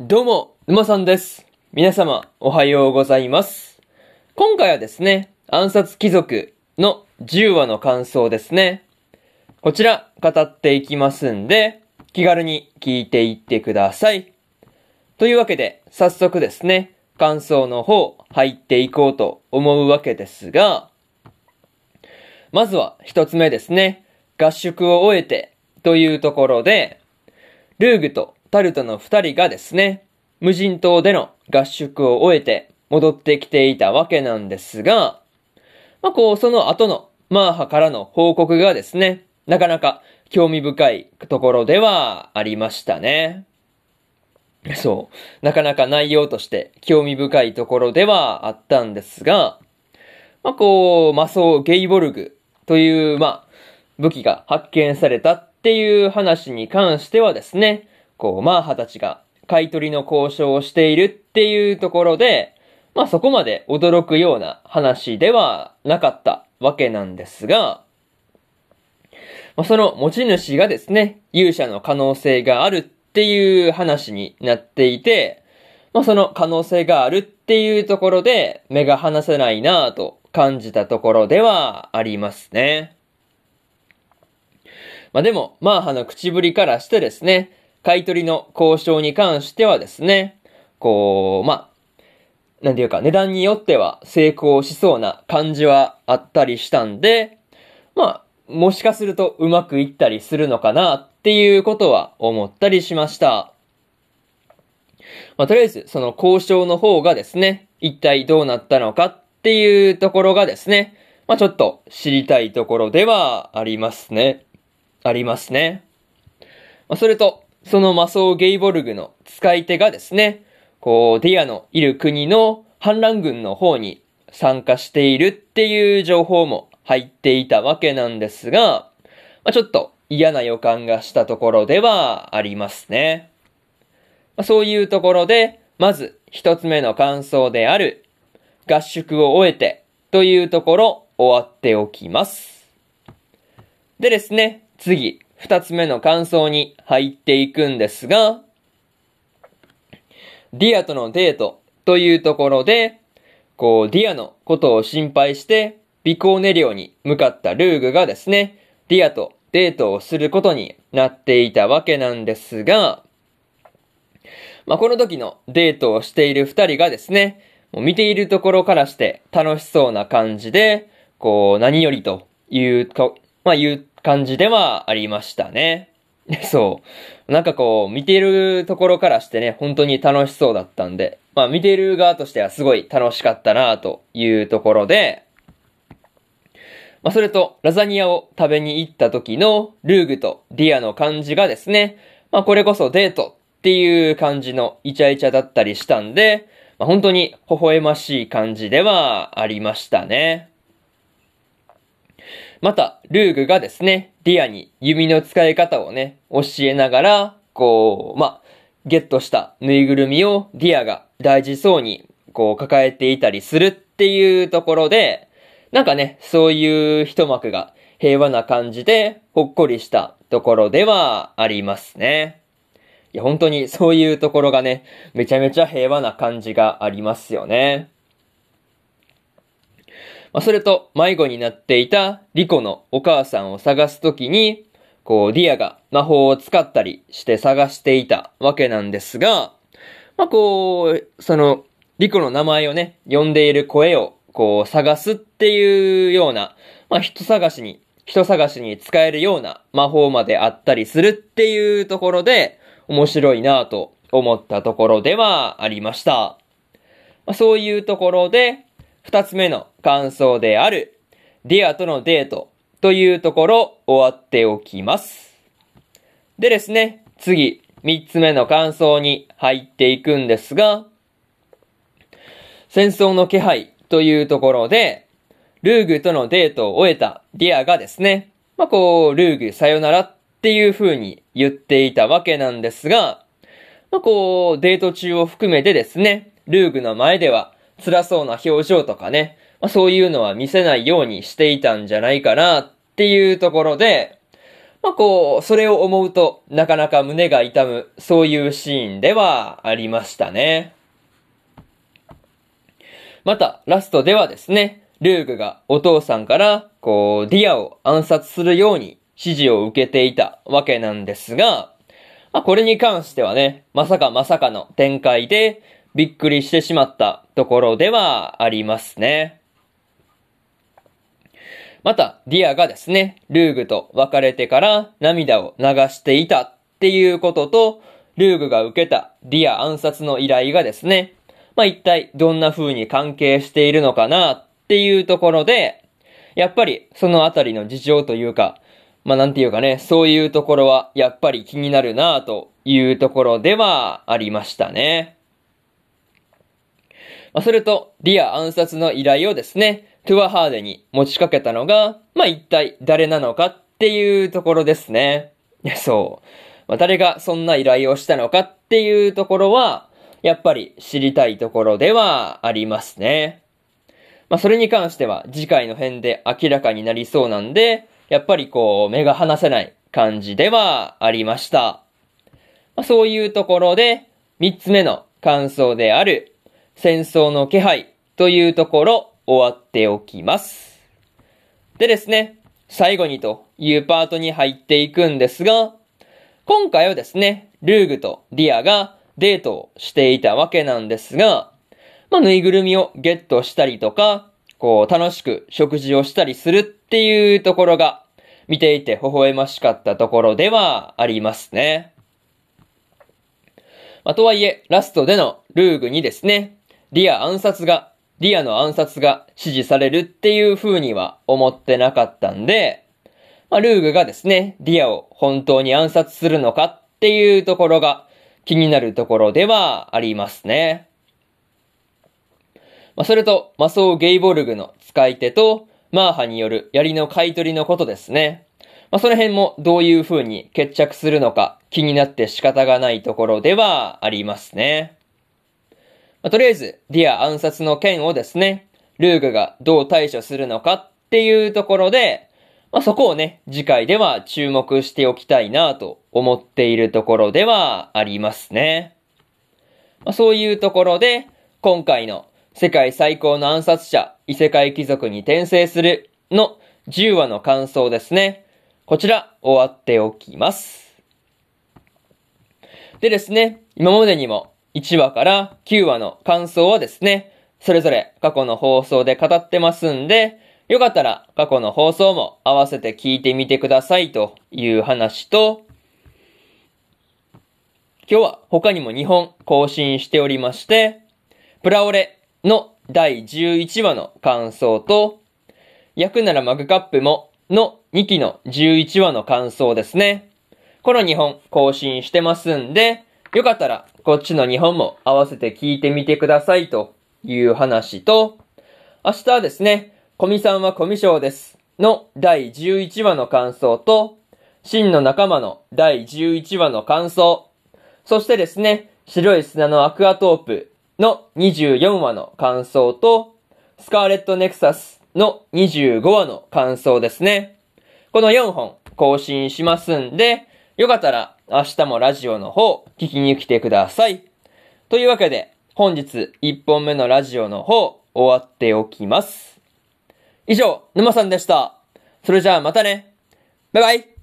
どうも、沼さんです。皆様、おはようございます。今回はですね、暗殺貴族の10話の感想ですね。こちら、語っていきますんで、気軽に聞いていってください。というわけで、早速ですね、感想の方、入っていこうと思うわけですが、まずは一つ目ですね、合宿を終えて、というところで、ルーグとタルトの二人がですね、無人島での合宿を終えて戻ってきていたわけなんですが、まあこう、その後のマーハからの報告がですね、なかなか興味深いところではありましたね。そう。なかなか内容として興味深いところではあったんですが、まあこう、魔装ゲイボルグという、まあ、武器が発見されたっていう話に関してはですね、こう、マーハたちが買い取りの交渉をしているっていうところで、まあそこまで驚くような話ではなかったわけなんですが、まあ、その持ち主がですね、勇者の可能性があるっていう話になっていて、まあその可能性があるっていうところで目が離せないなぁと感じたところではありますね。まあでも、マーハの口ぶりからしてですね、買い取りの交渉に関してはですね、こう、まあ、なんていうか値段によっては成功しそうな感じはあったりしたんで、まあ、もしかするとうまくいったりするのかなっていうことは思ったりしました。まあ、とりあえずその交渉の方がですね、一体どうなったのかっていうところがですね、まあ、ちょっと知りたいところではありますね。ありますね。まあ、それと、その魔装ゲイボルグの使い手がですね、こう、ディアのいる国の反乱軍の方に参加しているっていう情報も入っていたわけなんですが、まあ、ちょっと嫌な予感がしたところではありますね。まあ、そういうところで、まず一つ目の感想である、合宿を終えてというところ終わっておきます。でですね、次、二つ目の感想に入っていくんですが、ディアとのデートというところで、こう、ディアのことを心配して、ヴィコーネ領に向かったルーグがですね、ディアとデートをすることになっていたわけなんですが、まあ、この時のデートをしている二人がですね、もう見ているところからして楽しそうな感じで、こう、何よりというか、まあ、いう感じではありましたね。そう。なんかこう、見ているところからしてね、本当に楽しそうだったんで、まあ見ている側としてはすごい楽しかったなというところで、まあそれと、ラザニアを食べに行った時のルーグとディアの感じがですね、まあこれこそデートっていう感じのイチャイチャだったりしたんで、まあ本当に微笑ましい感じではありましたね。また、ルーグがですね、ディアに弓の使い方をね、教えながら、こう、まあ、ゲットしたぬいぐるみをディアが大事そうに、こう、抱えていたりするっていうところで、なんかね、そういう一幕が平和な感じで、ほっこりしたところではありますね。いや、本当にそういうところがね、めちゃめちゃ平和な感じがありますよね。まあ、それと迷子になっていたリコのお母さんを探すときに、こう、ディアが魔法を使ったりして探していたわけなんですが、まあ、こう、その、リコの名前をね、呼んでいる声を、こう、探すっていうような、まあ、人探しに、人探しに使えるような魔法まであったりするっていうところで、面白いなぁと思ったところではありました。まあ、そういうところで、二つ目の感想である、ディアとのデートというところ終わっておきます。でですね、次、三つ目の感想に入っていくんですが、戦争の気配というところで、ルーグとのデートを終えたディアがですね、まあ、こう、ルーグさよならっていう風に言っていたわけなんですが、まあ、こう、デート中を含めてですね、ルーグの前では辛そうな表情とかね、まあ、そういうのは見せないようにしていたんじゃないかなっていうところで、まあこう、それを思うとなかなか胸が痛む、そういうシーンではありましたね。また、ラストではですね、ルーグがお父さんから、こう、ディアを暗殺するように指示を受けていたわけなんですが、まあ、これに関してはね、まさかまさかの展開でびっくりしてしまったところではありますね。また、ディアがですね、ルーグと別れてから涙を流していたっていうことと、ルーグが受けたディア暗殺の依頼がですね、まあ、一体どんな風に関係しているのかなっていうところで、やっぱりそのあたりの事情というか、まあなんていうかね、そういうところはやっぱり気になるなというところではありましたね。まあそれと、ディア暗殺の依頼をですね、トゥアハーデに持ちかけたのが、まあ一体誰なのかっていうところですね。いや、そう。まあ誰がそんな依頼をしたのかっていうところは、やっぱり知りたいところではありますね。まあそれに関しては次回の辺で明らかになりそうなんで、やっぱりこう、目が離せない感じではありました。まあ、そういうところで、三つ目の感想である、戦争の気配というところ、終わっておきます。でですね、最後にというパートに入っていくんですが、今回はですね、ルーグとディアがデートをしていたわけなんですが、まあ、ぬいぐるみをゲットしたりとか、こう、楽しく食事をしたりするっていうところが、見ていて微笑ましかったところではありますね。まあ、とはいえ、ラストでのルーグにですね、ディア暗殺が、ディアの暗殺が指示されるっていう風には思ってなかったんで、まあ、ルーグがですね、ディアを本当に暗殺するのかっていうところが気になるところではありますね。まあ、それと、魔槍ゲイボルグの使い手と、マーハによる槍の買い取りのことですね。まあ、その辺もどういう風に決着するのか気になって仕方がないところではありますね。まあ、とりあえず、ディア暗殺の件をですね、ルーグがどう対処するのかっていうところで、まあ、そこをね、次回では注目しておきたいなと思っているところではありますね。まあ、そういうところで、今回の世界最高の暗殺者、異世界貴族に転生するの10話の感想ですね。こちら、終わっておきます。でですね、今までにも1話から9話の感想はですね、それぞれ過去の放送で語ってますんで、よかったら過去の放送も合わせて聞いてみてくださいという話と、今日は他にも2本更新しておりまして、プラオレの第11話の感想と、焼くならマグカップもの2期の11話の感想ですね。この2本更新してますんで、よかったらこっちの2本も合わせて聞いてみてくださいという話と、明日はですね、コミさんはコミショウですの第11話の感想と、真の仲間の第11話の感想、そしてですね、白い砂のアクアトープの24話の感想と、スカーレットネクサスの25話の感想ですね。この4本更新しますんで、よかったら明日もラジオの方聞きに来てください。というわけで、本日1本目のラジオの方終わっておきます。以上、沼さんでした。それじゃあまたね。バイバイ。